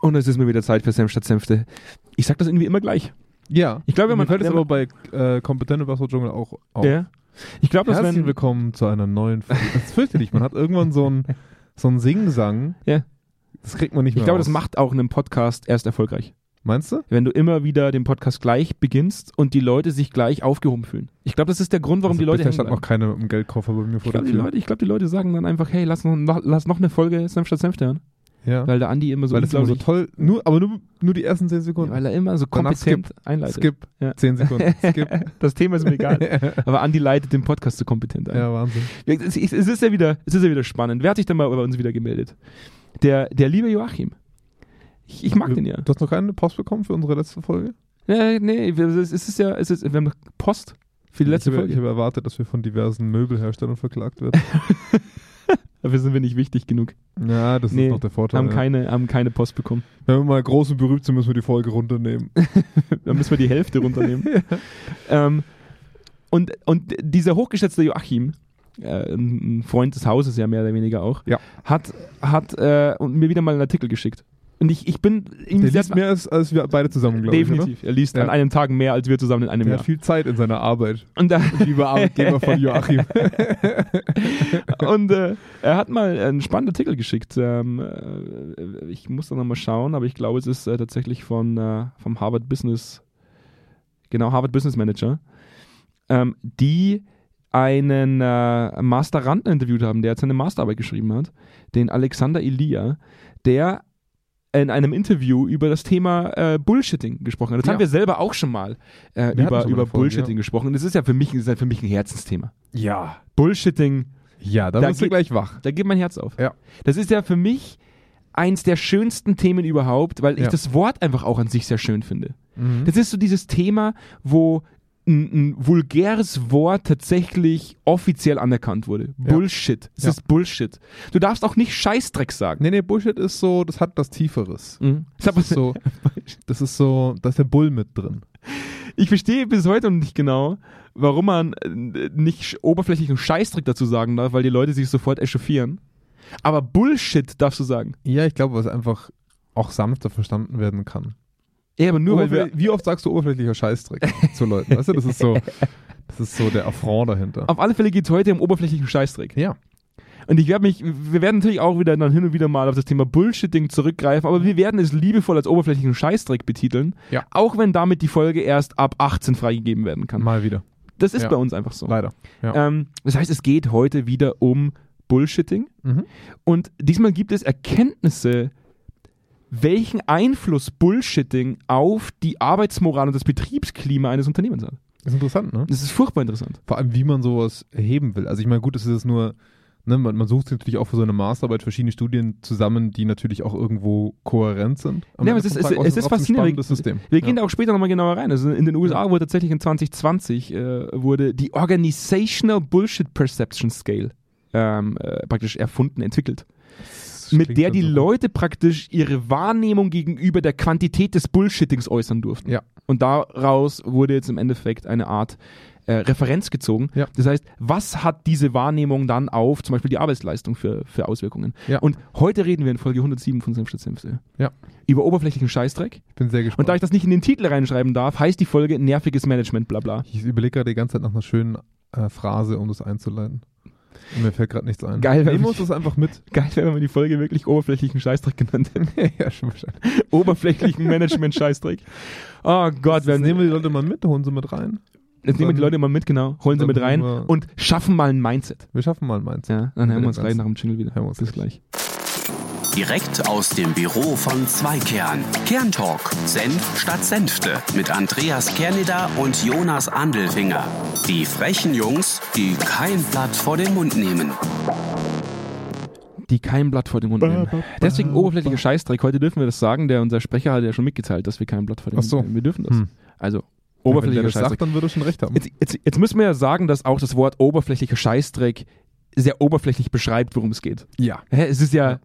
Und es ist mir wieder Zeit für Senf statt Senfte. Ich sag das irgendwie immer gleich. Ja. Ich glaube, man- fällt es aber bei äh, Kompetent im Wasser-Dschungel auch auf. Ja. Ich glaube, dass Herzlich willkommen zu einer neuen Folge. Das ist fürchterlich. Man hat irgendwann so einen so einen Singsang. Ja. Das kriegt man nicht mehr ich glaube, raus. das macht auch einen Podcast erst erfolgreich. Meinst du? Wenn du immer wieder den Podcast gleich beginnst und die Leute sich gleich aufgehoben fühlen. Ich glaube, das ist der Grund, warum also die Leute stand noch mit dem Geldkoffer bei mir Ich vor der glaube, die. Leute, ich glaub, die Leute sagen dann einfach, hey, lass noch, lass noch eine Folge Senf statt Senfte hören. Ja. Weil der Andi immer so Weil das immer so toll, nur, aber nur, nur die ersten 10 Sekunden. weil er immer so Danach kompetent einleitet. Skip. Ja. 10 Sekunden. Skip. Das Thema ist mir egal. Aber Andi leitet den Podcast so kompetent ein. ja, Wahnsinn. Es, ist ja wieder, es ist ja wieder spannend. Wer hat sich denn mal bei uns wieder gemeldet? Der, der liebe Joachim. Ich, ich mag den ja. Du hast noch keine Post bekommen für unsere letzte Folge? ja nee, es ist ja, es ist, wir haben noch Post für die letzte ich habe, Folge. Ich habe erwartet, dass wir von diversen Möbelherstellern verklagt werden. Dafür sind wir nicht wichtig genug. ja, das Nee, ist noch der Vorteil. Haben, ja. keine, haben keine Post bekommen. Wenn wir mal groß und berühmt sind, müssen wir die Folge runternehmen. Da müssen wir die Hälfte runternehmen. ähm, und, und dieser hochgeschätzte Joachim, äh, ein Freund des Hauses ja mehr oder weniger auch, Ja. hat, hat äh, und mir wieder mal einen Artikel geschickt. Und ich, ich bin ihm Der liest mehr als, als wir beide zusammen, glaube ich. Definitiv. Er liest Ja. an einem Tag mehr als wir zusammen in einem Der Jahr. hat viel Zeit in seiner Arbeit. Und, da, Lieber Arbeitgeber von Joachim. und äh, er hat mal einen spannenden Artikel geschickt. Ähm, äh, ich muss da nochmal schauen, aber ich glaube, es ist äh, tatsächlich von, äh, vom Harvard Business, genau, Harvard Business Manager, ähm, die einen äh, Masteranden interviewt haben, der jetzt seine Masterarbeit geschrieben hat, den Alexander Elia, der in einem Interview über das Thema äh, Bullshitting gesprochen hat. Das Ja. haben wir selber auch schon mal äh, über, über Folge, Bullshitting gesprochen. Und das ist ja für mich, ist ja für mich ein Herzensthema. ja. Bullshitting, Ja, da, Da wirst du gleich wach. da geht mein Herz auf. Ja. Das ist ja für mich eins der schönsten Themen überhaupt, weil ich Ja. das Wort einfach auch an sich sehr schön finde. Mhm. Das ist so dieses Thema, wo ein, ein vulgäres Wort tatsächlich offiziell anerkannt wurde. Ja. Bullshit. Es Ja. ist Bullshit. Du darfst auch nicht Scheißdreck sagen. Nee, nee, Bullshit ist so, das hat was Tieferes. Mhm. Das ist so, das ist so, da ist der Bull mit drin. Ich verstehe bis heute noch nicht genau, warum man äh, nicht sch- oberflächlichen Scheißdreck dazu sagen darf, weil die Leute sich sofort echauffieren. Aber Bullshit darfst du sagen. Ja, ich glaube, was einfach auch sanfter verstanden werden kann. Ja, aber nur weil wir wie oft sagst du oberflächlicher Scheißdreck zu Leuten? Weißt du, das ist so, das ist so der Affront dahinter. Auf alle Fälle geht es heute um oberflächlichen Scheißdreck. Ja. Und ich werde mich, wir werden natürlich auch wieder dann hin und wieder mal auf das Thema Bullshitting zurückgreifen, aber wir werden es liebevoll als oberflächlichen Scheißdreck betiteln. Ja. Auch wenn damit die Folge erst ab 18 freigegeben werden kann. Mal wieder. Das ist Ja. bei uns einfach so. Leider. Ja. Ähm, das heißt, es geht heute wieder um Bullshitting. Mhm. Und diesmal gibt es Erkenntnisse, welchen Einfluss Bullshitting auf die Arbeitsmoral und das Betriebsklima eines Unternehmens hat. Ist interessant, ne? Das ist furchtbar interessant. Vor allem, wie man sowas erheben will. Also ich meine, gut, es ist jetzt nur, ne, man, man sucht sich natürlich auch für so eine Masterarbeit verschiedene Studien zusammen, die natürlich auch irgendwo kohärent sind. Ja, aber es ist- es auch ist faszinierend. System. Wir gehen ja. da auch später nochmal genauer rein. Also in den USA wurde tatsächlich in 2020 äh, wurde die Organizational Bullshit Perception Scale ähm, äh, praktisch erfunden, entwickelt. Das Mit der die so. Leute praktisch ihre Wahrnehmung gegenüber der Quantität des Bullshittings äußern durften. Ja. Und daraus wurde jetzt im Endeffekt eine Art äh, Referenz gezogen. Ja. Das heißt, was hat diese Wahrnehmung dann auf zum Beispiel die Arbeitsleistung für, für Auswirkungen? Ja. Und heute reden wir in Folge 107 von Senf statt Senfte Ja. über oberflächlichen Scheißdreck. Ich bin sehr gespannt. Und da ich das nicht in den Titel reinschreiben darf, heißt die Folge nerviges Management, bla bla. ich überlege gerade die ganze Zeit nach einer schönen äh, Phrase, um das einzuleiten. Mir fällt gerade nichts ein. Geil, Nehmen wir uns das einfach mit. Geil wäre, wenn man die Folge wirklich oberflächlichen Scheißdreck genannt hätte. ja, schon wahrscheinlich. oberflächlichen Management-Scheißdreck. Oh Gott, wir Jetzt nehmen wir die Leute mal mit, holen sie mit rein. jetzt nehmen wir die Leute mal mit, genau, holen sie Dann mit rein wir- und schaffen mal ein Mindset. Wir schaffen mal meins. Ja, dann hören wir uns gleich nach dem Jingle wieder. Hören wir uns Bis gleich. gleich. Direkt aus dem Büro von Zweikern. Kerntalk. Senf statt Senfte. Mit Andreas Kerneder und Jonas Andelfinger. Die frechen Jungs, die kein Blatt vor den Mund nehmen. Die kein Blatt vor den Mund nehmen. Deswegen oberflächlicher Scheißdreck. Heute dürfen wir das sagen. Der, unser Sprecher hat ja schon mitgeteilt, dass wir kein Blatt vor den Ach Mund so. nehmen. Wir dürfen das. Hm. Also, Wenn der oberflächlicher das Scheißdreck. sagt, dann würde er schon recht haben. Jetzt, jetzt, jetzt müssen wir ja sagen, dass auch das Wort oberflächlicher Scheißdreck sehr oberflächlich beschreibt, worum es geht. ja. Hä? Es ist ja,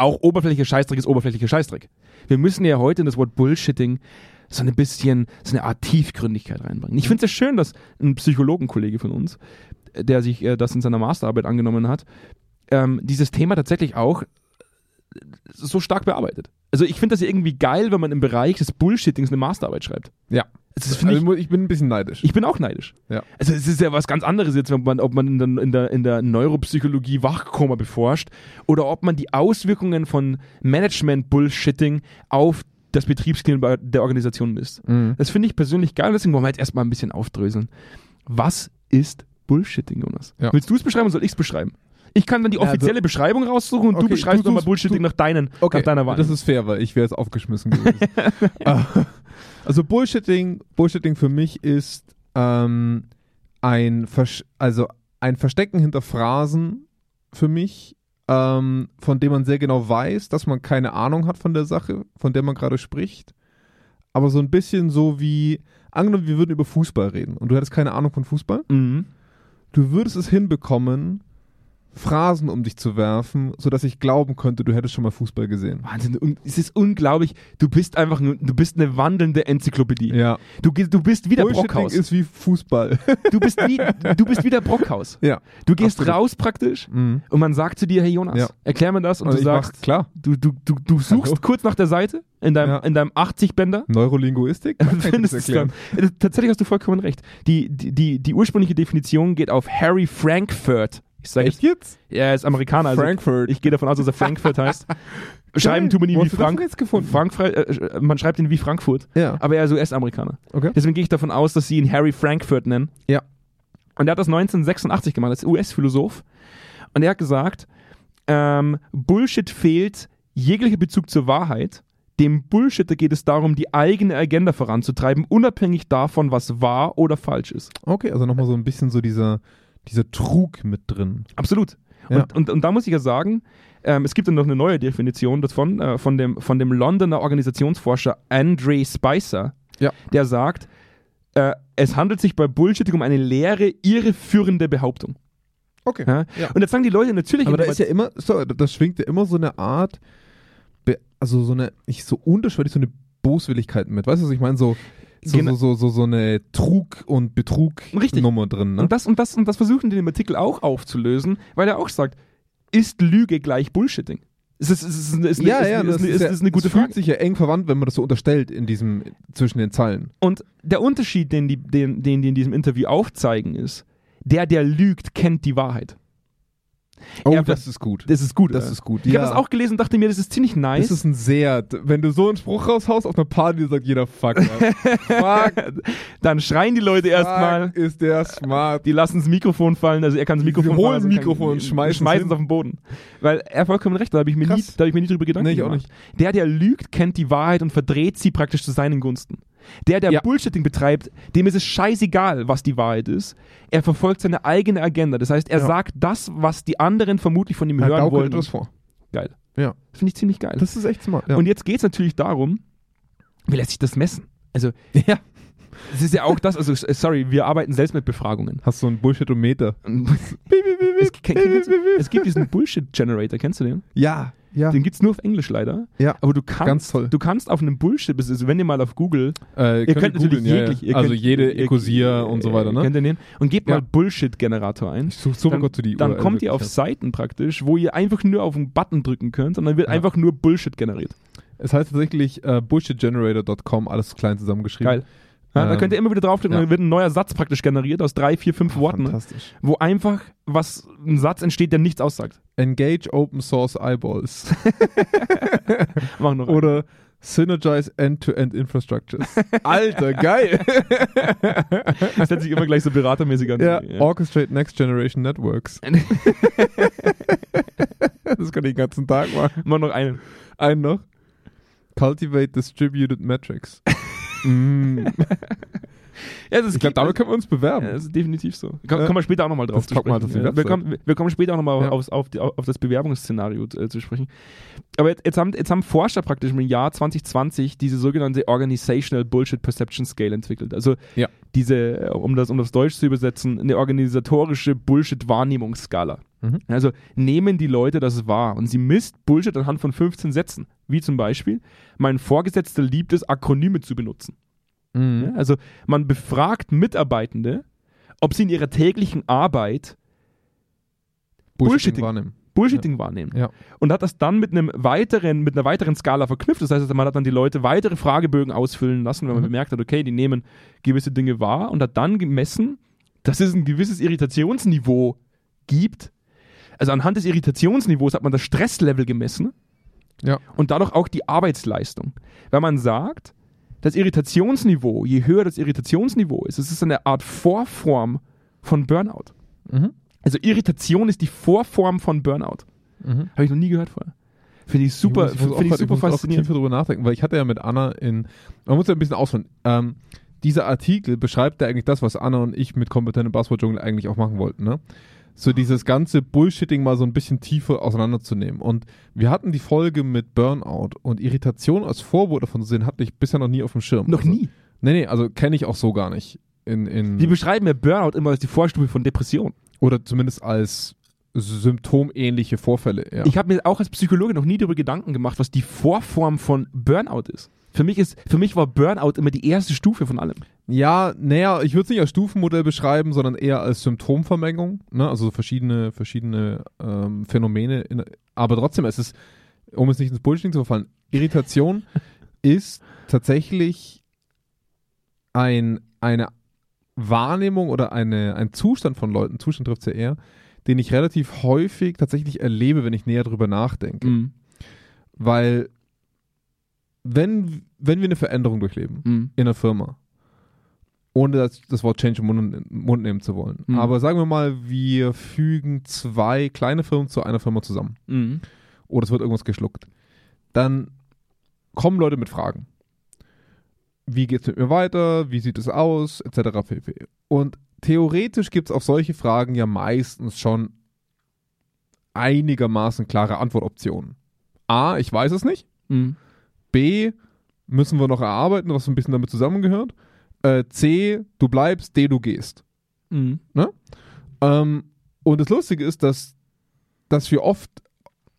auch oberflächlicher Scheißdreck ist oberflächlicher Scheißdreck. Wir müssen ja heute in das Wort Bullshitting so ein bisschen, so eine Art Tiefgründigkeit reinbringen. Ich finde es ja schön, dass ein Psychologenkollege von uns, äh, der sich äh, das in seiner Masterarbeit angenommen hat, ähm, dieses Thema tatsächlich auch äh, so stark bearbeitet. Also ich finde das ja irgendwie geil, wenn man im Bereich des Bullshittings eine Masterarbeit schreibt. Ja. Also Also ich, ich, bin ein bisschen neidisch. ich bin auch neidisch. Ja. Also es ist ja was ganz anderes jetzt, wenn man, ob man in der, in der, in der Neuropsychologie Wachkoma beforscht oder ob man die Auswirkungen von Management-Bullshitting auf das Betriebsklima der Organisation misst. Mhm. Das finde ich persönlich geil, deswegen wollen wir jetzt erstmal ein bisschen aufdröseln. Was ist Bullshitting, Jonas? Ja. Willst du es beschreiben oder soll ich es beschreiben? Ich kann dann die also- offizielle Beschreibung raussuchen und du Okay, beschreibst du nochmal suchst- Bullshitting du- nach, deinen, Okay, nach deiner Wahl. das ist fair, weil ich wäre jetzt aufgeschmissen gewesen. Also Bullshitting, Bullshitting für mich ist ähm, ein, Versch also ein Verstecken hinter Phrasen für mich, ähm, von dem man sehr genau weiß, dass man keine Ahnung hat von der Sache, von der man gerade spricht. Aber so ein bisschen so wie, angenommen, wir würden über Fußball reden und du hättest keine Ahnung von Fußball. mhm. Du würdest es hinbekommen, Phrasen um dich zu werfen, sodass ich glauben könnte, du hättest schon mal Fußball gesehen. Wahnsinn, es ist unglaublich. Du bist einfach du bist eine wandelnde Enzyklopädie. Ja. Du, du bist wie der Brockhaus. ist wie Fußball. Du bist wie, du bist wie der Brockhaus. ja. Du gehst Absolut. raus praktisch Mhm. und man sagt zu dir, hey Jonas, Ja. erklär mir das und, Und du sagst, mach, klar, du, du, du, du suchst Hallo? kurz nach der Seite in deinem, Ja. in deinem 80-Bänder Neurolinguistik. Findest es dann. Äh, Tatsächlich hast du vollkommen recht. Die, die, die, die ursprüngliche Definition geht auf Harry Frankfurt. Ich sage Echt jetzt? ja, er ist Amerikaner, also Frankfurt. ich gehe davon aus, dass er Frankfurt heißt. Schreiben tun wir ihn Wo wie das Frank. jetzt gefunden? Frankfurt äh, man schreibt ihn wie Frankfurt, Ja. aber er ist US-Amerikaner. Okay. Deswegen gehe ich davon aus, dass sie ihn Harry Frankfurt nennen. Ja. Und er hat das 1986 gemacht, als US-Philosoph. Und er hat gesagt, ähm, Bullshit fehlt jeglicher Bezug zur Wahrheit. Dem Bullshitter geht es darum, die eigene Agenda voranzutreiben, unabhängig davon, was wahr oder falsch ist. Okay, also nochmal so ein bisschen so dieser, dieser Trug mit drin. Absolut. Ja. Und, und, und da muss ich ja sagen, ähm, es gibt dann noch eine neue Definition davon, äh, von, dem, von dem Londoner Organisationsforscher Andre Spicer, Ja. der sagt, äh, es handelt sich bei Bullshitting um eine leere, irreführende Behauptung. Okay. Ja? Und jetzt sagen die Leute natürlich, Aber da ist ja immer, so, da schwingt ja immer so eine Art, also so eine, nicht so unterschwellig, so eine Boswilligkeit mit. Weißt du, was ich meine? So, so, Genau. so, so, so, so eine Trug- und. Betrug-Nummer drin. Ne? und, das, und, das, und das versuchen die in dem Artikel auch aufzulösen, weil er auch sagt, ist Lüge gleich Bullshitting? Ist, ist, ist, ist, ist, ist, ja, ja, das ist, eine gute es fühlt Frage. sich ja eng verwandt, wenn man das so unterstellt in diesem, zwischen den Zeilen. Und der Unterschied, den die, den, den die in diesem Interview aufzeigen, ist, der, der lügt, kennt die Wahrheit. Oh, Ja, das ist gut. Das ist gut. Das oder? ist gut. Ich ja. habe das auch gelesen und dachte mir, das ist ziemlich nice. Das ist ein sehr, wenn du so einen Spruch raushaust auf einer Party, sagt jeder Fuck. Ja. fuck, Dann schreien die Leute erstmal, ist der smart. die lassen das Mikrofon fallen, also er kann das Die Mikrofon holen fallen, also das kann- Mikrofon und schmeißen es schmeißen es hin. auf den Boden. Weil er vollkommen recht, da habe ich, mir nie- Krass. da hab ich mir nie drüber Gedanken Nee, ich auch gemacht. Der, der lügt, kennt die Wahrheit und verdreht sie praktisch zu seinen Gunsten. Der, der Ja. Bullshitting betreibt, dem ist es scheißegal, was die Wahrheit ist. Er verfolgt seine eigene Agenda. Das heißt, er Ja. sagt das, was die anderen vermutlich von ihm Er hören wollen. etwas vor. Geil. Ja. Das finde ich ziemlich geil. Das ist echt smart. Ja. Und jetzt geht es natürlich darum, wie lässt sich das messen? Also, ja. es ist ja auch das, also, äh, sorry, wir arbeiten selbst mit Befragungen. Hast du einen Bullshit-O-Meter? es, du- es gibt diesen Bullshit-Generator, kennst du den? Ja, ja. Den gibt es nur auf Englisch leider. Ja. Aber du kannst, Ganz toll. du kannst auf einem Bullshit, also wenn ihr mal auf Google, Äh, ihr könnt natürlich googeln, ja, jeglich, ihr Also könnt, jede ihr- Ecosia und so weiter, ne? Kennt ihr den? Und gebt Ja. mal Bullshit-Generator ein. Ich suche so Dann, Gott zu die dann URL kommt ihr auf Seiten praktisch, wo ihr einfach nur auf einen Button drücken könnt und dann wird Ja. einfach nur Bullshit generiert. Es heißt tatsächlich äh, bullshitgenerator.com, alles klein zusammengeschrieben. Geil. Ja, da Ähm, könnt ihr immer wieder draufklicken ja. und dann wird ein neuer Satz praktisch generiert aus drei, vier, fünf Worten, Fantastisch. wo einfach was ein Satz entsteht, der nichts aussagt. Engage Open Source Eyeballs. Mach noch einen. Oder Synergize End-to-End Infrastructures. Alter, geil. Das hört sich immer gleich so beratermäßig an. ja, Orchestrate Next Generation Networks. das kann ich den ganzen Tag machen. Mach noch einen. Einen noch. Cultivate Distributed Metrics. Mm. Ja, das Ich glaube, damit können wir uns bewerben. Ja, das ist definitiv so. Komm, Ja. kommen wir später auch nochmal drauf zu sprechen. halt auf die Ja, wir, kommen, wir kommen später auch nochmal Ja. auf, die, auf das Bewerbungsszenario äh, zu sprechen. Aber jetzt, jetzt, haben, jetzt haben Forscher praktisch im Jahr 2020 diese sogenannte Organizational Bullshit Perception Scale entwickelt. Also Ja. diese, äh, um das, um das Deutsch zu übersetzen, eine organisatorische Bullshit-Wahrnehmungsskala. Mhm. Also nehmen die Leute das wahr und sie misst Bullshit anhand von 15 Sätzen. Wie zum Beispiel, mein Vorgesetzter liebt es, Akronyme zu benutzen. Mhm. Ja, also man befragt Mitarbeitende, ob sie in ihrer täglichen Arbeit Bullshitting Bullshitting. wahrnehmen. Bullshitting wahrnehmen. Ja. Und hat das dann mit einem weiteren, mit einer weiteren Skala verknüpft. Das heißt, man hat dann die Leute weitere Fragebögen ausfüllen lassen, wenn man Mhm. bemerkt hat, okay, die nehmen gewisse Dinge wahr und hat dann gemessen, dass es ein gewisses Irritationsniveau gibt. Also anhand des Irritationsniveaus hat man das Stresslevel gemessen Ja. und dadurch auch die Arbeitsleistung. Wenn man sagt, das Irritationsniveau, je höher das Irritationsniveau ist, es ist eine Art Vorform von Burnout. Mhm. Also Irritation ist die Vorform von Burnout. Mhm. Habe ich noch nie gehört vorher. Finde ich super, Ich muss, ich muss auch finde ich super muss auch faszinierend. tiefer drüber nachdenken, weil ich hatte ja mit Anna in, man muss ja ein bisschen ausholen. Ähm, dieser Artikel beschreibt ja eigentlich das, was Anna und ich mit kompetentem Buzzword-Dschungel eigentlich auch machen wollten, ne? So dieses ganze Bullshitting mal so ein bisschen tiefer auseinanderzunehmen. Und wir hatten die Folge mit Burnout und Irritation als Vorwurf davon zu sehen, hatte ich bisher noch nie auf dem Schirm. Noch also, nie. Nee, nee, also kenne ich auch so gar nicht. In, in, Wir beschreiben ja Burnout immer als die Vorstufe von Depression. oder zumindest als symptomähnliche Vorfälle. Ja. Ich habe mir auch als Psychologe noch nie darüber Gedanken gemacht, was die Vorform von Burnout ist. Für mich, ist, für mich war Burnout immer die erste Stufe von allem. Ja, naja, ich würde es nicht als Stufenmodell beschreiben, sondern eher als Symptomvermengung, ne? also so verschiedene, verschiedene ähm, Phänomene. In, aber trotzdem, es ist, um es nicht ins Bullshitting zu verfallen, Irritation ist tatsächlich ein, eine Wahrnehmung oder eine, ein Zustand von Leuten, Zustand trifft es ja eher, den ich relativ häufig tatsächlich erlebe, wenn ich näher drüber nachdenke. Mhm. Weil wenn, wenn wir eine Veränderung durchleben, Mhm. in einer Firma. Ohne das, das Wort Change im Mund, im Mund nehmen zu wollen. Mhm. Aber sagen wir mal, wir fügen zwei kleine Firmen zu einer Firma zusammen. Mhm. Oder es wird irgendwas geschluckt. Dann kommen Leute mit Fragen. Wie geht es mit mir weiter? Wie sieht es aus? Etc. pp. Und theoretisch gibt es auf solche Fragen ja meistens schon einigermaßen klare Antwortoptionen. A, ich weiß es nicht. Mhm. B, müssen wir noch erarbeiten, was ein bisschen damit zusammengehört. Äh, C, du bleibst, D, du gehst. Mhm. Ähm, und das Lustige ist, dass, dass wir oft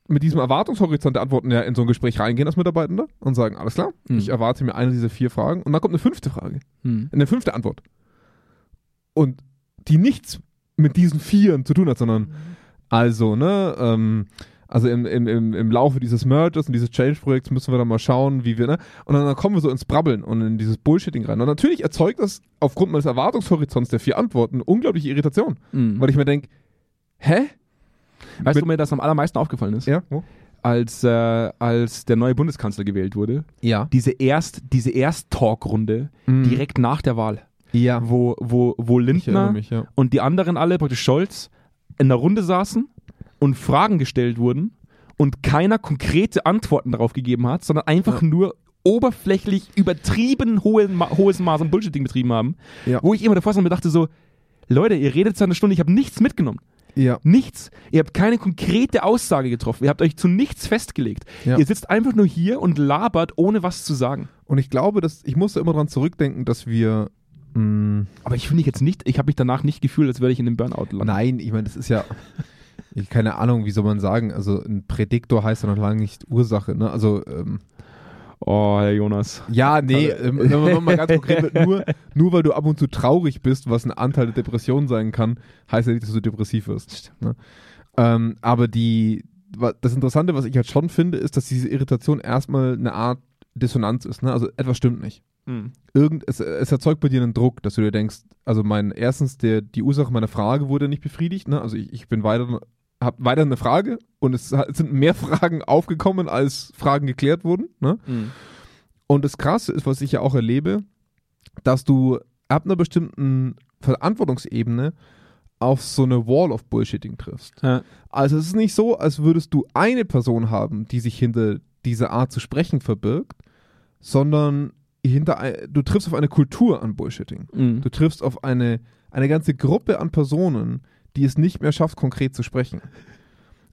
mit diesem Erwartungshorizont der Antworten ja in so ein Gespräch reingehen als Mitarbeitender und sagen, alles klar, Mhm. ich erwarte mir eine dieser vier Fragen und dann kommt eine fünfte Frage, Mhm. eine fünfte Antwort. Und die nichts mit diesen Vieren zu tun hat, sondern also, ne, ähm, also im, im, im, im Laufe dieses Mergers und dieses Change-Projekts müssen wir dann mal schauen, wie wir, ne? Und dann, dann kommen wir so ins Brabbeln und in dieses Bullshitting rein. Und natürlich erzeugt das aufgrund meines Erwartungshorizonts der vier Antworten unglaubliche Irritation. Mhm. Weil ich mir denke, hä? Weißt mit- du, mir das am allermeisten aufgefallen ist? Ja? Wo? Als, äh, als der neue Bundeskanzler gewählt wurde. Ja. Diese Erst, diese Erst-Talk-Runde direkt nach der Wahl, Ja. wo, wo, wo Lindner mich, ja. und die anderen alle, praktisch Scholz, in der Runde saßen und Fragen gestellt wurden und keiner konkrete Antworten darauf gegeben hat, sondern einfach Ja. nur oberflächlich übertrieben hohes Maß an Bullshitting betrieben haben, Ja. wo ich immer davor saß und mir dachte so, Leute, ihr redet seit einer Stunde, ich habe nichts mitgenommen. Ja. Nichts. Ihr habt keine konkrete Aussage getroffen. Ihr habt euch zu nichts festgelegt. Ja. Ihr sitzt einfach nur hier und labert, ohne was zu sagen. Und ich glaube, dass ich musste immer dran zurückdenken, dass wir mh, Aber ich finde jetzt nicht, ich habe mich danach nicht gefühlt, als würde ich in einem Burnout landen. Nein, ich meine, das ist ja ich, keine Ahnung, wie soll man sagen, also ein Prädiktor heißt ja noch lange nicht Ursache, ne? Also ähm, Oh, Herr Jonas. ja, nee, ähm, wenn man mal ganz konkret wird, nur, nur weil du ab und zu traurig bist, was ein Anteil der Depression sein kann, heißt ja nicht, dass du depressiv wirst. Ne? Ähm, aber die, das Interessante, was ich halt schon finde, ist, dass diese Irritation erstmal eine Art Dissonanz ist. Ne? Also etwas stimmt nicht. Hm. Irgend, es, es erzeugt bei dir einen Druck, dass du dir denkst, also mein, erstens, der, die Ursache meiner Frage wurde nicht befriedigt. Ne? Also ich, ich bin weiter, habe weiter eine Frage und es, sind mehr Fragen aufgekommen, als Fragen geklärt wurden. Ne? Hm. Und das Krasse ist, was ich ja auch erlebe, dass du ab einer bestimmten Verantwortungsebene auf so eine Wall of Bullshitting triffst. Ja. Also es ist nicht so, als würdest du eine Person haben, die sich hinter dieser Art zu sprechen verbirgt, sondern hinter du triffst auf eine Kultur an Bullshitting. Hm. Du triffst auf eine, eine ganze Gruppe an Personen, die es nicht mehr schafft, konkret zu sprechen.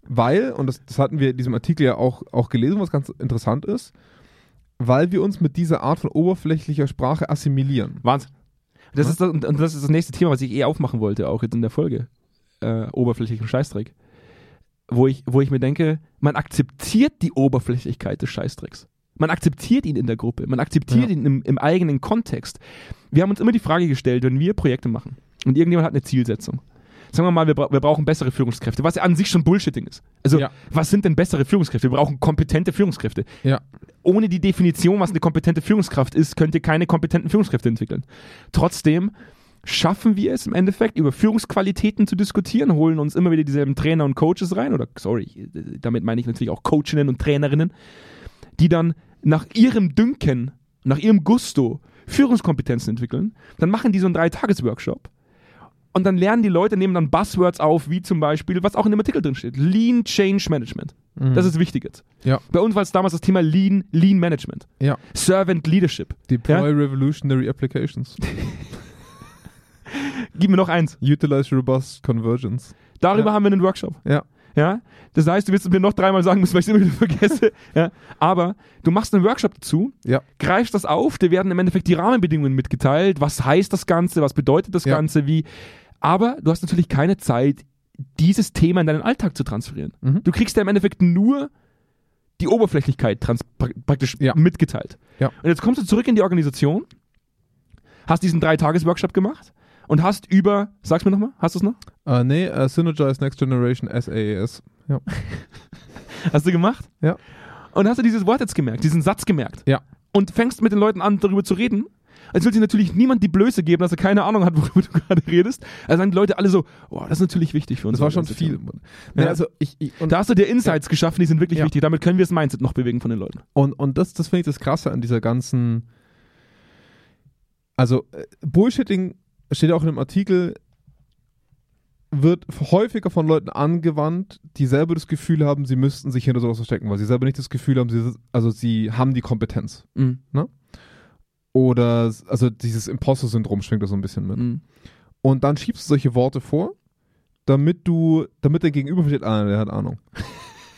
Weil, und das, das hatten wir in diesem Artikel ja auch, auch gelesen, was ganz interessant ist, weil wir uns mit dieser Art von oberflächlicher Sprache assimilieren. Wahnsinn. Das ist das, und und das ist das nächste Thema, was ich eh aufmachen wollte, auch jetzt in der Folge. Äh, oberflächlichen Scheißdreck. Wo ich, wo ich mir denke, man akzeptiert die Oberflächlichkeit des Scheißdrecks. Man akzeptiert ihn in der Gruppe, man akzeptiert Ja. ihn im, im eigenen Kontext. Wir haben uns immer die Frage gestellt, wenn wir Projekte machen und irgendjemand hat eine Zielsetzung, sagen wir mal, wir, bra wir brauchen bessere Führungskräfte, was ja an sich schon Bullshitting ist. Also, Ja. was sind denn bessere Führungskräfte? Wir brauchen kompetente Führungskräfte. Ja. Ohne die Definition, was eine kompetente Führungskraft ist, könnt ihr keine kompetenten Führungskräfte entwickeln. Trotzdem schaffen wir es im Endeffekt, über Führungsqualitäten zu diskutieren, holen uns immer wieder dieselben Trainer und Coaches rein, oder sorry, damit meine ich natürlich auch Coachinnen und Trainerinnen, die dann nach ihrem Dünken, nach ihrem Gusto Führungskompetenzen entwickeln. Dann machen die so einen Drei-Tages-Workshop. Und dann lernen die Leute, nehmen dann Buzzwords auf, wie zum Beispiel, was auch in dem Artikel drin steht, Lean Change Management. Das ist wichtig jetzt. Ja. Bei uns war es damals das Thema Lean, Lean Management. Ja. Servant Leadership. Deploy Revolutionary Applications. Gib mir noch eins. Utilize Robust Convergence. Darüber Ja. haben wir einen Workshop. Ja. Ja? Das heißt, du wirst es mir noch dreimal sagen müssen, weil ich es immer wieder vergesse. ja? Aber du machst einen Workshop dazu, Ja. greifst das auf, dir werden im Endeffekt die Rahmenbedingungen mitgeteilt. Was heißt das Ganze? Was bedeutet das Ja. Ganze? Wie? Aber du hast natürlich keine Zeit, dieses Thema in deinen Alltag zu transferieren. Mhm. Du kriegst ja im Endeffekt nur die Oberflächlichkeit trans pra praktisch Ja. mitgeteilt. Ja. Und jetzt kommst du zurück in die Organisation, hast diesen Drei-Tages-Workshop gemacht und hast über, sag's mir nochmal, hast du es noch? Äh, nee, äh, Synergize Next Generation SaaS. Ja. Hast du gemacht? Ja. Und hast du dieses Wort jetzt gemerkt, diesen Satz gemerkt? Ja. Und fängst mit den Leuten an, darüber zu reden? Als will sich natürlich niemand die Blöße geben, dass er keine Ahnung hat, worüber du gerade redest. Also sagen die Leute alle so, oh, das ist natürlich wichtig für uns. Das war schon viel. Nee, Ja. also ich, ich, und, Da hast du dir Insights geschaffen, die sind wirklich Ja. wichtig. Damit können wir das Mindset noch bewegen von den Leuten. und, und das, das finde ich das Krasse an dieser ganzen. Also, äh, Bullshitting steht auch in dem Artikel, wird häufiger von Leuten angewandt, die selber das Gefühl haben, sie müssten sich hinter sowas verstecken, weil sie selber nicht das Gefühl haben, sie, also sie haben die Kompetenz. Mhm. Oder, also dieses Imposter-Syndrom schwingt da so ein bisschen mit. Mhm. Und dann schiebst du solche Worte vor, damit du, damit der Gegenüber versteht, ah, der hat Ahnung.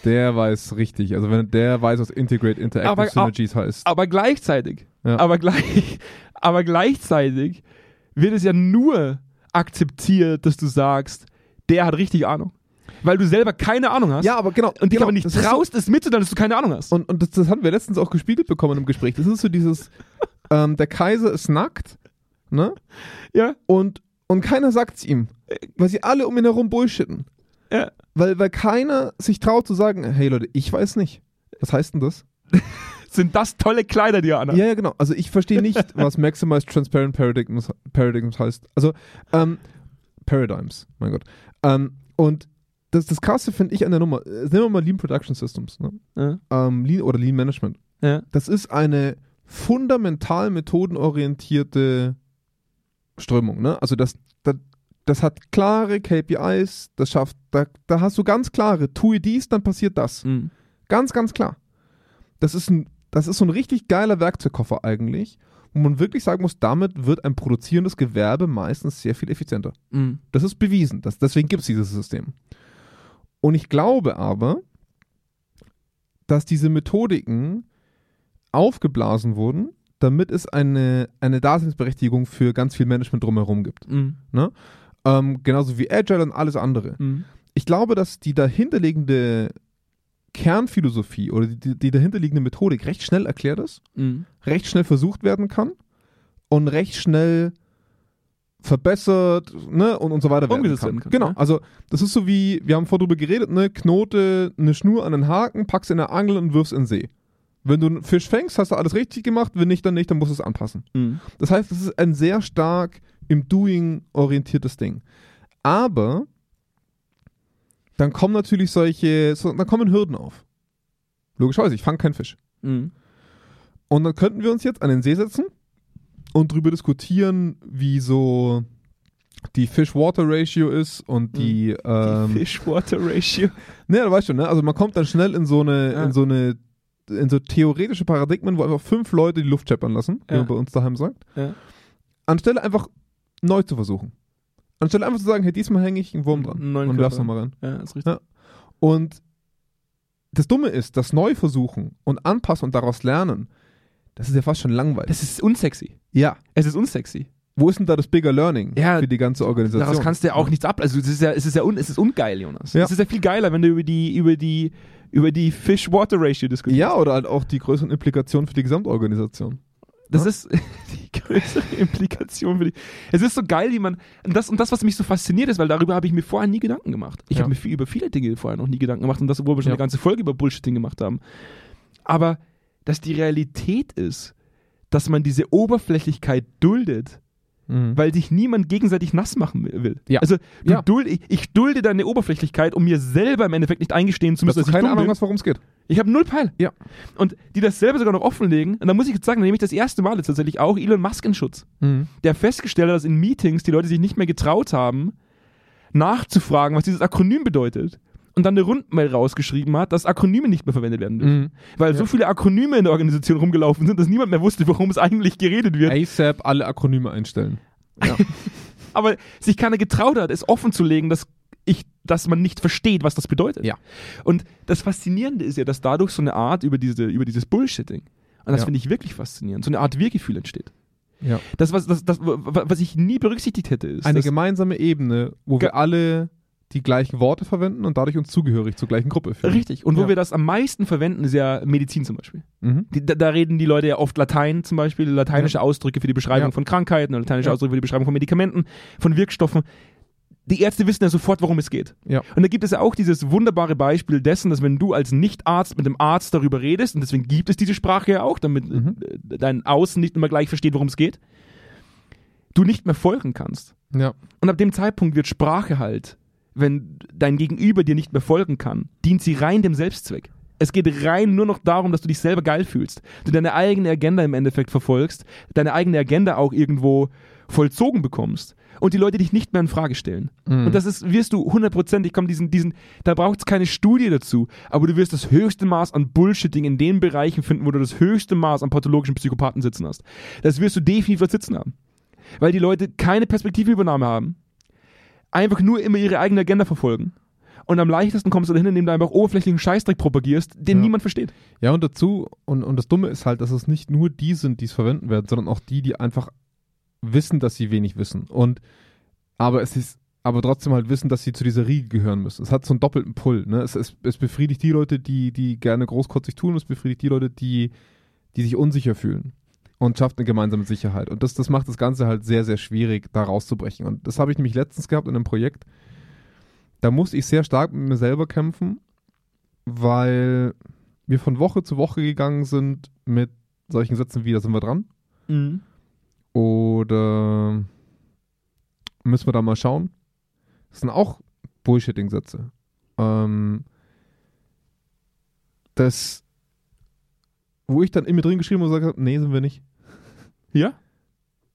Der weiß richtig. Also wenn der weiß, was Integrate Interactive Aber- Synergies heißt. Aber gleichzeitig, Ja. aber, gleich, aber gleichzeitig wird es ja nur akzeptiert, dass du sagst, der hat richtig Ahnung. Weil du selber keine Ahnung hast. Ja, aber genau. und dich genau, aber nicht traust, es mitzuteilen, dass du keine Ahnung hast. So, und und das, das hatten wir letztens auch gespiegelt bekommen im Gespräch. Das ist so dieses, ähm, der Kaiser ist nackt, ne? ja, Und, und keiner sagt's ihm. Weil sie alle um ihn herum bullshitten. ja. Weil, weil keiner sich traut zu sagen, hey Leute, ich weiß nicht. Was heißt denn das? Sind das tolle Kleider, die er anhat? Ja, ja, genau. Also ich verstehe nicht, was Maximized Transparent Paradigms, Paradigms heißt. Also, ähm, Paradigms, mein Gott. Ähm, und das, das Krasse finde ich an der Nummer, äh, nehmen wir mal Lean Production Systems, ne? Ja, ähm, Lean oder Lean Management. ja. Das ist eine fundamental methodenorientierte Strömung, ne? Also das, das, das hat klare KPIs, das schafft, da, da hast du ganz klare, tue dies, dann passiert das. Mhm. Ganz, ganz klar. Das ist ein, das ist so ein richtig geiler Werkzeugkoffer eigentlich, wo man wirklich sagen muss, damit wird ein produzierendes Gewerbe meistens sehr viel effizienter. Mhm. Das ist bewiesen. Das, deswegen gibt es dieses System. Und ich glaube aber, dass diese Methodiken aufgeblasen wurden, damit es eine, eine Daseinsberechtigung für ganz viel Management drumherum gibt. Mhm. Ähm, genauso wie Agile und alles andere. Mhm. Ich glaube, dass die dahinterliegende Kernphilosophie oder die, die dahinterliegende Methodik recht schnell erklärt ist, Mhm. recht schnell versucht werden kann und recht schnell verbessert ne, und, und so weiter werden Umgesetzt kann. werden kann, Genau, ja. also das ist so wie, wir haben vorher drüber geredet, ne, knote eine Schnur an den Haken, packst in der Angel und wirfst in den See. Wenn du einen Fisch fängst, hast du alles richtig gemacht, wenn nicht, dann nicht, dann musst du es anpassen. Mhm. Das heißt, es ist ein sehr stark im Doing orientiertes Ding. Aber dann kommen natürlich solche, so, dann kommen Hürden auf. Logischerweise, ich fange keinen Fisch. Mhm. Und dann könnten wir uns jetzt an den See setzen und drüber diskutieren, wie so die Fish-Water-Ratio ist und die, ähm, Die Fish-Water-Ratio. ne, du weißt schon, ne? Also man kommt dann schnell in so eine, Ja. in so eine, in so theoretische Paradigmen, wo einfach fünf Leute die Luft scheppern lassen, wie Ja. man bei uns daheim sagt. Ja. Anstelle einfach neu zu versuchen. Anstelle einfach zu sagen, hey, diesmal hänge ich einen Wurm dran neuen und Körper. nochmal rein. Ja, ist richtig. Ja. Und das Dumme ist, das Neuversuchen und Anpassen und daraus lernen, das ist ja fast schon langweilig. Das ist unsexy. ja. Es ist unsexy. Wo ist denn da das Bigger Learning Ja, für die ganze Organisation? Daraus kannst du ja auch nichts ab. Also es ist ja, es ist ja, un, es ist ungeil, Jonas. Ja. Es ist ja viel geiler, wenn du über die, über die, über die Fish-Water-Ratio diskutierst. Ja, oder halt auch die größeren Implikationen für die Gesamtorganisation. Das Ja. ist die größere Implikation für die. Es ist so geil, wie man. Und das, und das, was mich so fasziniert ist, weil darüber habe ich mir vorher nie Gedanken gemacht. Ich Ja. habe mir viel, über viele Dinge vorher noch nie Gedanken gemacht und das, obwohl wir schon eine ganze Folge über Bullshitting gemacht haben. Aber dass die Realität ist, dass man diese Oberflächlichkeit duldet, Mhm. weil sich niemand gegenseitig nass machen will. Ja. Also Ja. duld, ich, ich dulde deine Oberflächlichkeit, um mir selber im Endeffekt nicht eingestehen zu Dass müssen, du dass ich keine Ahnung hast, worum es geht. Ich habe null Peil. Ja. Und die das selber sogar noch offenlegen. Und da muss ich jetzt sagen, da nehme ich das erste Mal jetzt tatsächlich auch Elon Musk in Schutz. Der festgestellt hat, dass in Meetings die Leute sich nicht mehr getraut haben, nachzufragen, was dieses Akronym bedeutet. Und dann eine Rundmail rausgeschrieben hat, dass Akronyme nicht mehr verwendet werden dürfen. Mhm. Weil so viele Akronyme in der Organisation rumgelaufen sind, dass niemand mehr wusste, worum es eigentlich geredet wird. ASAP alle Akronyme einstellen. Ja. Aber sich keiner getraut hat, es offen zu legen, dass ich, dass man nicht versteht, was das bedeutet. Ja. Und das Faszinierende ist ja, dass dadurch so eine Art über diese, über dieses Bullshitting, und das Ja. finde ich wirklich faszinierend, so eine Art Wir-Gefühl entsteht. ja. Das, was, das, das, was ich nie berücksichtigt hätte, ist, Eine gemeinsame Ebene, wo Ge- wir alle die gleichen Worte verwenden und dadurch uns zugehörig zur gleichen Gruppe fühlen. richtig. Und wo Ja. wir das am meisten verwenden, ist ja Medizin zum Beispiel. Mhm. Die, da, da reden die Leute ja oft Latein zum Beispiel, lateinische Ausdrücke für die Beschreibung Ja. von Krankheiten, lateinische Ja. Ausdrücke für die Beschreibung von Medikamenten, von Wirkstoffen. Die Ärzte wissen ja sofort, worum es geht. Ja. Und da gibt es ja auch dieses wunderbare Beispiel dessen, dass wenn du als Nicht-Arzt mit dem Arzt darüber redest, und deswegen gibt es diese Sprache ja auch, damit Mhm. äh, dein Außen nicht immer gleich versteht, worum es geht, du nicht mehr folgen kannst. Ja. Und ab dem Zeitpunkt wird Sprache halt, wenn dein Gegenüber dir nicht mehr folgen kann, dient sie rein dem Selbstzweck. Es geht rein nur noch darum, dass du dich selber geil fühlst. Du deine eigene Agenda im Endeffekt verfolgst, deine eigene Agenda auch irgendwo vollzogen bekommst und die Leute dich nicht mehr in Frage stellen. Mhm. Und das ist, wirst du hundertprozentig kommen, diesen, diesen, da braucht es keine Studie dazu, aber du wirst das höchste Maß an Bullshitting in den Bereichen finden, wo du das höchste Maß an pathologischen Psychopathen sitzen hast. Das wirst du definitiv sitzen haben. Weil die Leute keine Perspektivübernahme haben, einfach nur immer ihre eigene Agenda verfolgen. Und am leichtesten kommst du dahin, indem du einfach oberflächlichen Scheißdreck propagierst, den Ja. niemand versteht. Ja, und dazu, und, und das Dumme ist halt, dass es nicht nur die sind, die es verwenden werden, sondern auch die, die einfach wissen, dass sie wenig wissen. Und aber es ist, aber trotzdem halt wissen, dass sie zu dieser Riege gehören müssen. Es hat so einen doppelten Pull. Ne? Es, es, es befriedigt die Leute, die, die gerne großkotzig tun, und es befriedigt die Leute, die, die sich unsicher fühlen. Und schafft eine gemeinsame Sicherheit. Und das, das macht das Ganze halt sehr, sehr schwierig, da rauszubrechen. Und das habe ich nämlich letztens gehabt in einem Projekt. Da musste ich sehr stark mit mir selber kämpfen, weil wir von Woche zu Woche gegangen sind mit solchen Sätzen wie, da sind wir dran. Oder müssen wir da mal schauen? Das sind auch Bullshitting-Sätze. Ähm, das, wo ich dann in mir drin geschrieben habe und gesagt habe, nee, sind wir nicht. Ja?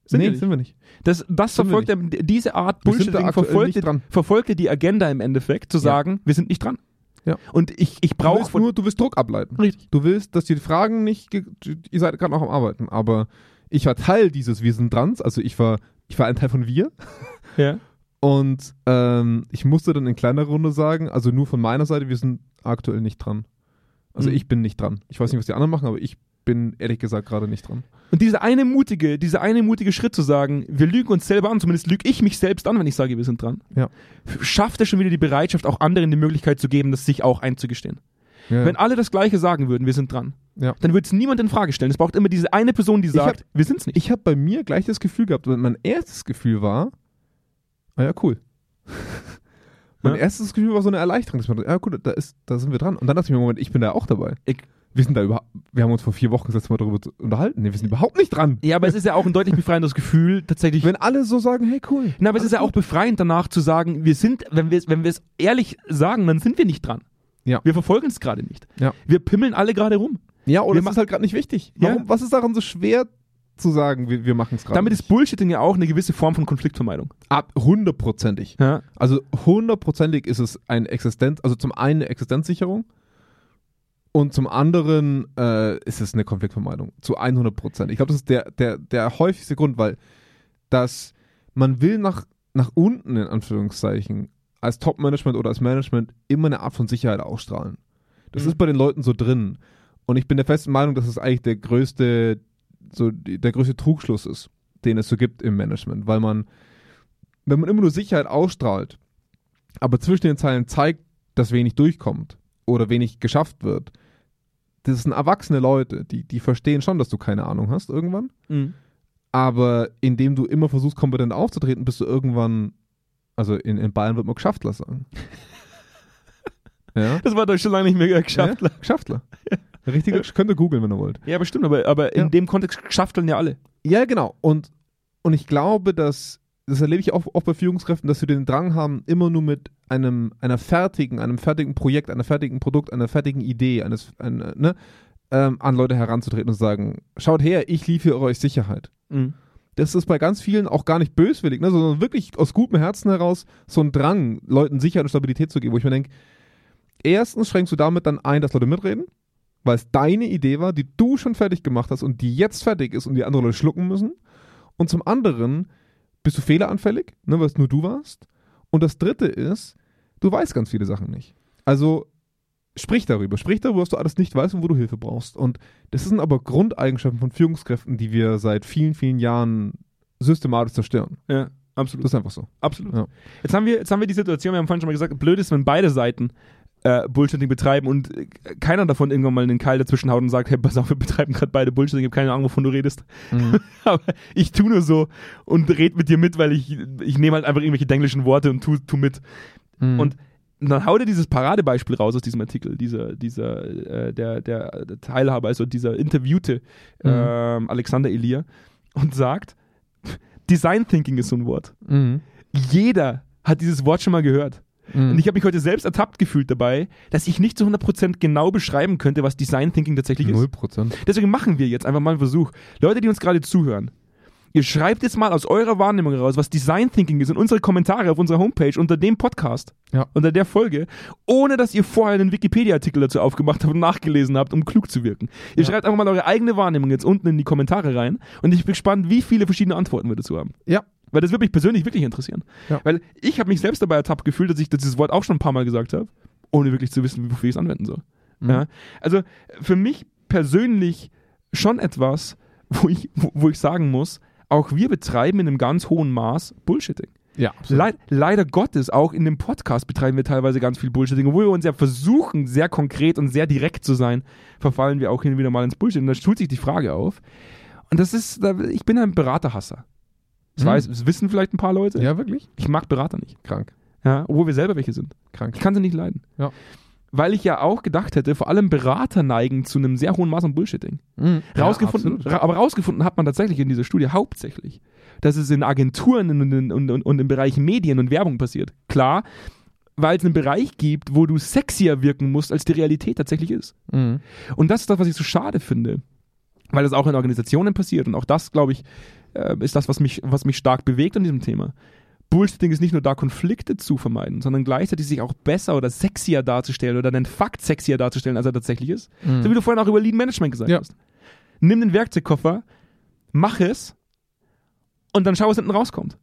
Sind nee, wir nicht. sind wir nicht. Das, das Sind verfolgt er, diese Art Wir sind da Bullshitting aktuell verfolgt, nicht dran. verfolgt er die Agenda im Endeffekt, zu Ja. sagen, wir sind nicht dran. Ja. Und ich, ich Du brauche willst nur, du willst Druck ableiten. Richtig. Du willst, dass die Fragen nicht, ihr seid gerade noch am Arbeiten, aber ich war Teil dieses Wir sind dran, also ich war, ich war ein Teil von wir Ja. und ähm, ich musste dann in kleiner Runde sagen, also nur von meiner Seite, wir sind aktuell nicht dran. Also Mhm. ich bin nicht dran. Ich weiß nicht, was die anderen machen, aber ich bin ehrlich gesagt gerade nicht dran. Und dieser eine mutige, dieser eine mutige Schritt zu sagen, wir lügen uns selber an, zumindest lüge ich mich selbst an, wenn ich sage, wir sind dran, Ja. schafft er schon wieder die Bereitschaft, auch anderen die Möglichkeit zu geben, das sich auch einzugestehen. Ja. Wenn alle das Gleiche sagen würden, wir sind dran, Ja. dann würde es niemand in Frage stellen. Es braucht immer diese eine Person, die Ich hab- sagt, wir sind's nicht. Ich habe bei mir gleich das Gefühl gehabt, weil mein erstes Gefühl war, ah ja, cool. mein erstes Gefühl war so eine Erleichterung, dass man, ja gut, da, ist, da sind wir dran. Und dann dachte ich mir, Moment, ich bin da auch dabei. Ich- wir sind da überhaupt, wir haben uns vor vier Wochen gesetzt mal darüber zu- unterhalten. Nee, wir sind überhaupt nicht dran. ja, aber es ist ja auch ein deutlich befreiendes Gefühl, tatsächlich. Wenn alle so sagen, hey, cool. Na, aber es ist ja auch gut. befreiend danach zu sagen, wir sind, wenn wir es wenn wir es ehrlich sagen, dann sind wir nicht dran. Ja. Wir verfolgen es gerade nicht. Ja. Wir pimmeln alle gerade rum. Ja, oder wir es ist halt gerade nicht wichtig. Ja. Warum, Was ist daran so schwer zu sagen, wir, wir machen es gerade? Damit ist Bullshitting ja auch eine gewisse Form von Konfliktvermeidung. ab hundertprozentig. Ja. Also hundertprozentig ist es eine Existenz, also zum einen eine Existenzsicherung und zum anderen äh, ist es eine Konfliktvermeidung. Zu 100 Prozent. Ich glaube, das ist der, der, der häufigste Grund, weil das, man will nach, nach unten, in Anführungszeichen, als Top-Management oder als Management immer eine Art von Sicherheit ausstrahlen. Das Mhm. ist bei den Leuten so drin. Und ich bin der festen Meinung, dass es eigentlich der größte, so der größte Trugschluss ist, den es so gibt im Management, weil man, wenn man immer nur Sicherheit ausstrahlt, aber zwischen den Zeilen zeigt, dass wenig durchkommt oder wenig geschafft wird, das sind erwachsene Leute, die, die verstehen schon, dass du keine Ahnung hast irgendwann, Mhm. Aber indem du immer versuchst, kompetent aufzutreten, bist du irgendwann, also in, in Bayern wird man Geschäftler sagen. ja? Das war doch schon lange nicht mehr geschafft. Ja? Geschäftler. Richtiger, könnt ihr googeln, wenn ihr wollt. Ja, bestimmt, aber, aber in Ja. dem Kontext schafteln ja alle. Ja, genau. Und, und ich glaube, dass, das erlebe ich auch, auch bei Führungskräften, dass sie den Drang haben, immer nur mit einem, einer fertigen, einem fertigen Projekt, einer fertigen Produkt, einer fertigen Idee, eines, ein, ne, ähm, an Leute heranzutreten und zu sagen, schaut her, ich liefere euch Sicherheit. Das ist bei ganz vielen auch gar nicht böswillig, ne, sondern wirklich aus gutem Herzen heraus so ein Drang, Leuten Sicherheit und Stabilität zu geben, wo ich mir denke, erstens schränkst du damit dann ein, dass Leute mitreden, weil es deine Idee war, die du schon fertig gemacht hast und die jetzt fertig ist und die andere Leute schlucken müssen. Und zum anderen bist du fehleranfällig, ne, weil es nur du warst. Und das dritte ist, du weißt ganz viele Sachen nicht. Also sprich darüber. Sprich darüber, was du alles nicht weißt und wo du Hilfe brauchst. Und das sind aber Grundeigenschaften von Führungskräften, die wir seit vielen, vielen Jahren systematisch zerstören. Ja, absolut. Das ist einfach so. Absolut. Ja. Jetzt, haben wir, jetzt haben wir die Situation, wir haben vorhin schon mal gesagt, blöd ist, wenn beide Seiten äh, Bullshitting betreiben und äh, keiner davon irgendwann mal einen Keil dazwischen haut und sagt, hey, pass auf, wir betreiben gerade beide Bullshitting, ich habe keine Ahnung, wovon du redest. Aber ich tu nur so und red mit dir mit, weil ich, ich nehme halt einfach irgendwelche englischen Worte und tu, tu mit. Mhm. Und dann haut er dieses Paradebeispiel raus aus diesem Artikel, dieser, dieser, äh, der, der, der Teilhaber, also dieser Interviewte Mhm. ähm, Alexander Elia und sagt, Design Thinking ist so ein Wort. Mhm. Jeder hat dieses Wort schon mal gehört. Mhm. Und ich habe mich heute selbst ertappt gefühlt dabei, dass ich nicht zu 100% genau beschreiben könnte, was Design Thinking tatsächlich Null ist. Prozent. Deswegen machen wir jetzt einfach mal einen Versuch. Leute, die uns gerade zuhören, ihr schreibt jetzt mal aus eurer Wahrnehmung heraus, was Design Thinking ist in unsere Kommentare auf unserer Homepage unter dem Podcast, Ja. unter der Folge, ohne dass ihr vorher einen Wikipedia-Artikel dazu aufgemacht habt und nachgelesen habt, um klug zu wirken. Ihr Ja. schreibt einfach mal eure eigene Wahrnehmung jetzt unten in die Kommentare rein und ich bin gespannt, wie viele verschiedene Antworten wir dazu haben. Ja. Weil das würde mich persönlich wirklich interessieren. Ja. Weil ich habe mich selbst dabei ertappt gefühlt, dass ich dieses Wort auch schon ein paar Mal gesagt habe, ohne wirklich zu wissen, wofür ich es anwenden soll. Mhm. Ja? Also für mich persönlich schon etwas, wo ich, wo, wo ich sagen muss, auch wir betreiben in einem ganz hohen Maß Bullshitting. Ja. Leid, leider Gottes, auch in dem Podcast betreiben wir teilweise ganz viel Bullshitting. Obwohl wir uns ja versuchen, sehr konkret und sehr direkt zu sein, verfallen wir auch hin und wieder mal ins Bullshit. Und da schult sich die Frage auf. Und das ist, ich bin ein Beraterhasser. Das, Mhm. weiß, das wissen vielleicht ein paar Leute. Ja, wirklich? Ich mag Berater nicht. Krank. Ja, obwohl wir selber welche sind. Krank. Ich kann sie nicht leiden. Ja. Weil ich ja auch gedacht hätte, vor allem Berater neigen zu einem sehr hohen Maß an Bullshitting. Mhm. Rausgefunden, Ja, ra aber rausgefunden hat man tatsächlich in dieser Studie hauptsächlich, dass es in Agenturen und, in, und, und, und im Bereich Medien und Werbung passiert. Klar, weil es einen Bereich gibt, wo du sexier wirken musst, als die Realität tatsächlich ist. Mhm. Und das ist das, was ich so schade finde, weil das auch in Organisationen passiert. Und auch das, glaube ich, äh, ist das, was mich, was mich stark bewegt an diesem Thema. Bullshitting ist nicht nur da, Konflikte zu vermeiden, sondern gleichzeitig sich auch besser oder sexier darzustellen oder den Fakt sexier darzustellen, als er tatsächlich ist. Mhm. So wie du vorhin auch über Lean Management gesagt Ja. hast. Nimm den Werkzeugkoffer, mach es und dann schau, was hinten rauskommt.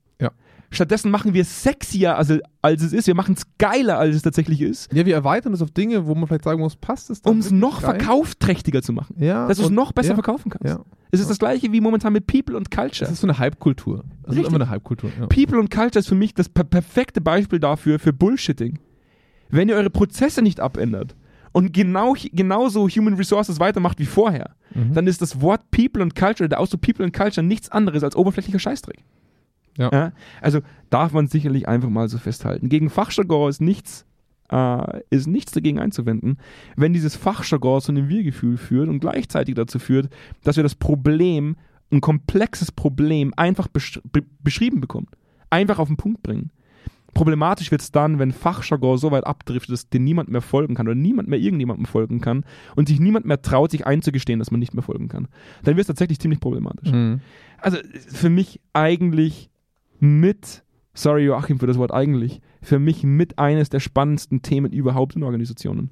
Stattdessen machen wir es sexier, als, als es ist. Wir machen es geiler, als es tatsächlich ist, Ja, wir erweitern das auf Dinge, wo man vielleicht sagen muss, passt es um es noch rein? verkaufträchtiger zu machen. Ja. Dass du es noch besser ja, verkaufen kannst. Ja. Es ist das gleiche wie momentan mit People und Culture. Das ist so eine Hype-Kultur. Das ist immer eine Hype-Kultur. Ja. People und Culture ist für mich das per perfekte Beispiel dafür, für Bullshitting. Wenn ihr eure Prozesse nicht abändert und genau, genauso Human Resources weitermacht wie vorher, Mhm. dann ist das Wort People und Culture, der Ausdruck People und Culture nichts anderes als oberflächlicher Scheißdreck. Ja. Also darf man sicherlich einfach mal so festhalten. Gegen Fachjargon ist nichts, äh, ist nichts dagegen einzuwenden, wenn dieses Fachjargon zu einem Wir-Gefühl führt und gleichzeitig dazu führt, dass wir das Problem, ein komplexes Problem, einfach besch be beschrieben bekommen. Einfach auf den Punkt bringen. Problematisch wird es dann, wenn Fachjargon so weit abdriftet, dass dem niemand mehr folgen kann oder niemand mehr irgendjemandem folgen kann und sich niemand mehr traut, sich einzugestehen, dass man nicht mehr folgen kann. Dann wird es tatsächlich ziemlich problematisch. Mhm. Also für mich eigentlich mit, sorry Joachim für das Wort eigentlich, für mich mit eines der spannendsten Themen überhaupt in Organisationen.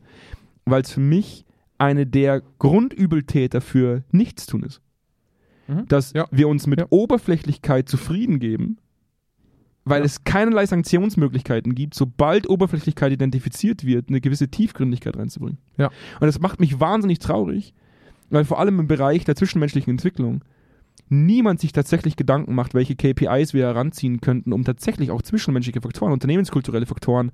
Weil es für mich eine der Grundübeltäter für Nichtstun ist. Mhm. Dass Ja. wir uns mit Ja. Oberflächlichkeit zufrieden geben, weil Ja. es keinerlei Sanktionsmöglichkeiten gibt, sobald Oberflächlichkeit identifiziert wird, eine gewisse Tiefgründigkeit reinzubringen. Ja. Und das macht mich wahnsinnig traurig, weil vor allem im Bereich der zwischenmenschlichen Entwicklung niemand sich tatsächlich Gedanken macht, welche KPIs wir heranziehen könnten, um tatsächlich auch zwischenmenschliche Faktoren, unternehmenskulturelle Faktoren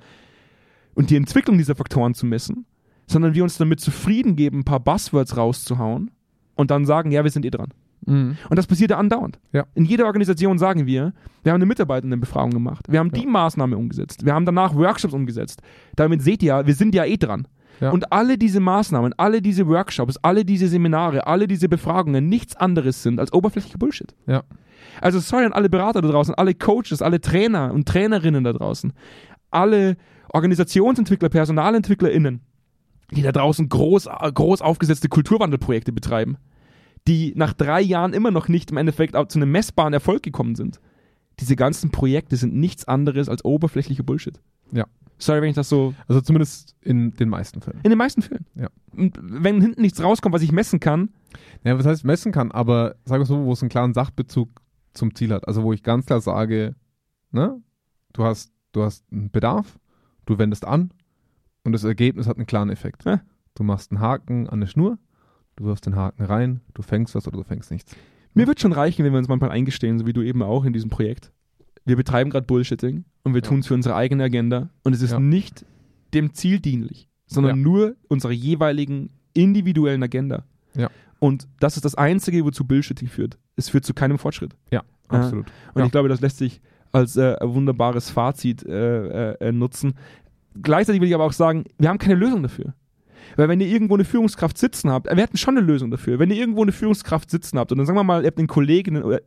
und die Entwicklung dieser Faktoren zu messen, sondern wir uns damit zufrieden geben, ein paar Buzzwords rauszuhauen und dann sagen, ja, wir sind eh dran. Mhm. Und das passiert ja andauernd. Ja. In jeder Organisation sagen wir, wir haben eine Mitarbeitendenbefragung gemacht, wir haben die Maßnahme umgesetzt, wir haben danach Workshops umgesetzt. Damit seht ihr ja, wir sind ja eh dran. Ja. Und alle diese Maßnahmen, alle diese Workshops, alle diese Seminare, alle diese Befragungen nichts anderes sind als oberflächlicher Bullshit. Ja. Also sorry an alle Berater da draußen, alle Coaches, alle Trainer und Trainerinnen da draußen, alle Organisationsentwickler, PersonalentwicklerInnen, die da draußen groß, groß aufgesetzte Kulturwandelprojekte betreiben, die nach drei Jahren immer noch nicht im Endeffekt zu einem messbaren Erfolg gekommen sind. Diese ganzen Projekte sind nichts anderes als oberflächliche Bullshit. Ja. Sorry, wenn ich das so. Also zumindest in den meisten Fällen. In den meisten Fällen. Ja. Wenn hinten nichts rauskommt, was ich messen kann, Ja, was heißt messen kann, aber sag mal so, wo es einen klaren Sachbezug zum Ziel hat. Also wo ich ganz klar sage, ne, du hast, du hast einen Bedarf, du wendest an und das Ergebnis hat einen klaren Effekt. Ja. Du machst einen Haken an eine Schnur, du wirfst den Haken rein, du fängst was oder du fängst nichts. Mir wird schon reichen, wenn wir uns manchmal eingestehen, so wie du eben auch in diesem Projekt. Wir betreiben gerade Bullshitting und wir Ja. tun es für unsere eigene Agenda und es ist Ja. nicht dem Ziel dienlich, sondern Ja. nur unserer jeweiligen individuellen Agenda. Und das ist das Einzige, wozu Bullshitting führt. Es führt zu keinem Fortschritt. Ja, absolut. Und Ja. ich glaube, das lässt sich als äh, wunderbares Fazit äh, äh, äh, nutzen. Gleichzeitig will ich aber auch sagen, wir haben keine Lösung dafür. Weil wenn ihr irgendwo eine Führungskraft sitzen habt, wir hatten schon eine Lösung dafür. Wenn ihr irgendwo eine Führungskraft sitzen habt und dann sagen wir mal, ihr habt einen Kollegen, oder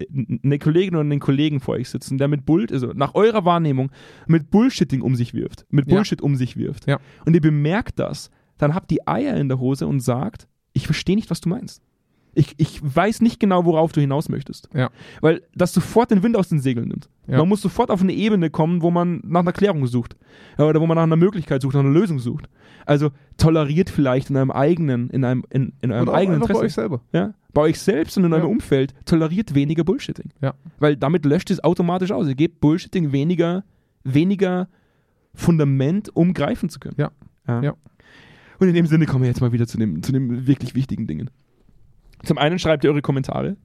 eine Kollegin oder einen Kollegen vor euch sitzen, der mit Bull, also nach eurer Wahrnehmung mit Bullshitting um sich wirft, mit Ja. Bullshit um sich wirft. Ja. Und ihr bemerkt das, dann habt die Eier in der Hose und sagt, ich verstehe nicht, was du meinst. Ich, ich weiß nicht genau, worauf du hinaus möchtest. Ja. Weil das sofort den Wind aus den Segeln nimmt. Ja. Man muss sofort auf eine Ebene kommen, wo man nach einer Klärung sucht. Ja, Oder wo man nach einer Möglichkeit sucht, nach einer Lösung sucht. Also toleriert vielleicht in eurem eigenen, in einem, in, in Und auch eigenen einfach bei euch Interesse. selber. Ja? Bei euch selbst und in eurem Ja. Umfeld toleriert weniger Bullshitting. Ja. Weil damit löscht es automatisch aus. Ihr gebt Bullshitting weniger, weniger Fundament, um greifen zu können. Ja. Ja. Und in dem Sinne kommen wir jetzt mal wieder zu den, zu den wirklich wichtigen Dingen. Zum einen schreibt ihr eure Kommentare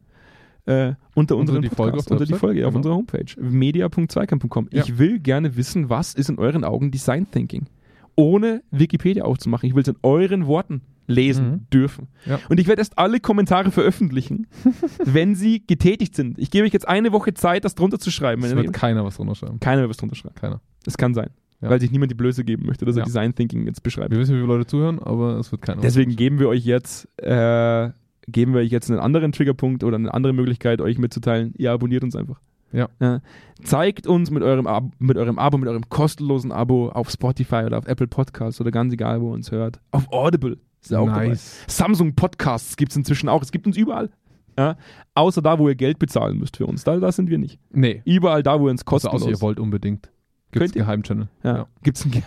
äh, unter unseren die Folge auf unter die Folge auf genau. unserer Homepage media.zweikern.com. Ja. Ich will gerne wissen, was ist in euren Augen Design Thinking? Ohne Wikipedia aufzumachen. Ich will es in euren Worten lesen Mhm. dürfen. Ja. Und ich werde erst alle Kommentare veröffentlichen, wenn sie getätigt sind. Ich gebe euch jetzt eine Woche Zeit, das drunter zu schreiben. Es wird keiner was drunter schreiben. Keiner wird was drunter schreiben. Keiner. Das kann sein. Ja. Weil sich niemand die Blöße geben möchte, dass er. Design Thinking jetzt beschreibt. Wir wissen, wie viele Leute zuhören, aber es wird keiner. Deswegen geben wir euch jetzt, äh, geben wir euch jetzt einen anderen Triggerpunkt oder eine andere Möglichkeit, euch mitzuteilen. Ihr abonniert uns einfach. Ja. zeigt uns mit eurem, Ab mit eurem Abo, mit eurem kostenlosen Abo auf Spotify oder auf Apple Podcasts oder ganz egal, wo ihr uns hört. Auf Audible ist ja auch dabei. Nice. Samsung Podcasts gibt es inzwischen auch. Es gibt uns überall. Ja? Außer da, wo ihr Geld bezahlen müsst für uns. Da, da sind wir nicht. Nee. Überall da, wo ihr uns Also, kostenlos. außer ihr wollt unbedingt. Gibt es ihr? Geheimchannel. ja. Ja. Gibt's ein Ge-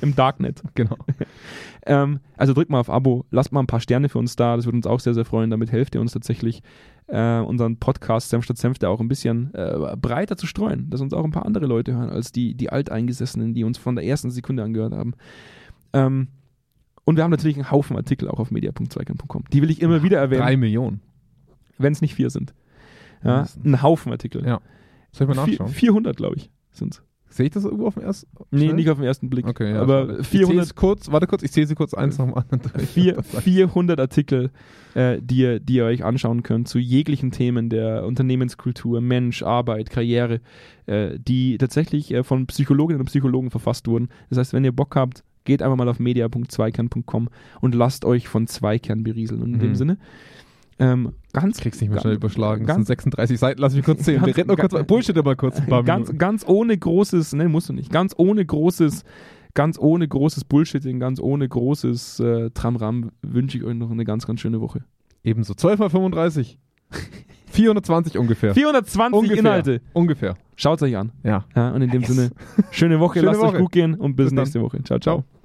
im Darknet. Genau. Ähm, also drückt mal auf Abo, lasst mal ein paar Sterne für uns da, das würde uns auch sehr, sehr freuen. Damit helft ihr uns tatsächlich, äh, unseren Podcast Senf statt Senfte auch ein bisschen äh, breiter zu streuen, dass uns auch ein paar andere Leute hören, als die, die Alteingesessenen, die uns von der ersten Sekunde angehört haben. Ähm, und wir haben natürlich einen Haufen Artikel auch auf media.zweikern.com. Die will ich immer wieder Drei erwähnen, Millionen. wenn es nicht vier sind. Ja, ein Haufen Artikel. Ja. Soll ich mal nachschauen? 400, glaube ich, sind Sehe ich das irgendwo auf dem ersten? Nee, Schnell? nicht auf den ersten Blick. Okay, ja. aber schade. Ich zähle 400, es kurz, warte kurz, ich zähle sie kurz eins nach dem anderen durch. vier, Das sagt- 400 Artikel, äh, die, ihr, die ihr euch anschauen könnt zu jeglichen Themen der Unternehmenskultur, Mensch, Arbeit, Karriere, äh, die tatsächlich äh, von Psychologinnen und Psychologen verfasst wurden. Das heißt, wenn ihr Bock habt, geht einfach mal auf media.zweikern.com und lasst euch von Zweikern berieseln. Und in dem Mhm. Sinne, ähm, ganz, Kriegst nicht mehr ganz- schnell überschlagen. Das ganz- sind 36 Seiten, lass mich kurz. Wir Ganz- reden noch kurz, Bullshit immer kurz ein paar ganz, ganz ohne großes, ne, musst du nicht, ganz ohne großes, ganz ohne großes Bullshitting, ganz ohne großes äh, Tramram wünsche ich euch noch eine ganz, ganz schöne Woche. Ebenso. 12 mal 35. 420 ungefähr. 420 ungefähr. Inhalte. Ungefähr. Schaut euch an. Ja. Ja, und in dem Yes. Sinne, schöne Woche, Schöne lasst Woche. euch gut gehen und bis, Bis dann. nächste Woche. Ciao, ciao. Ciao.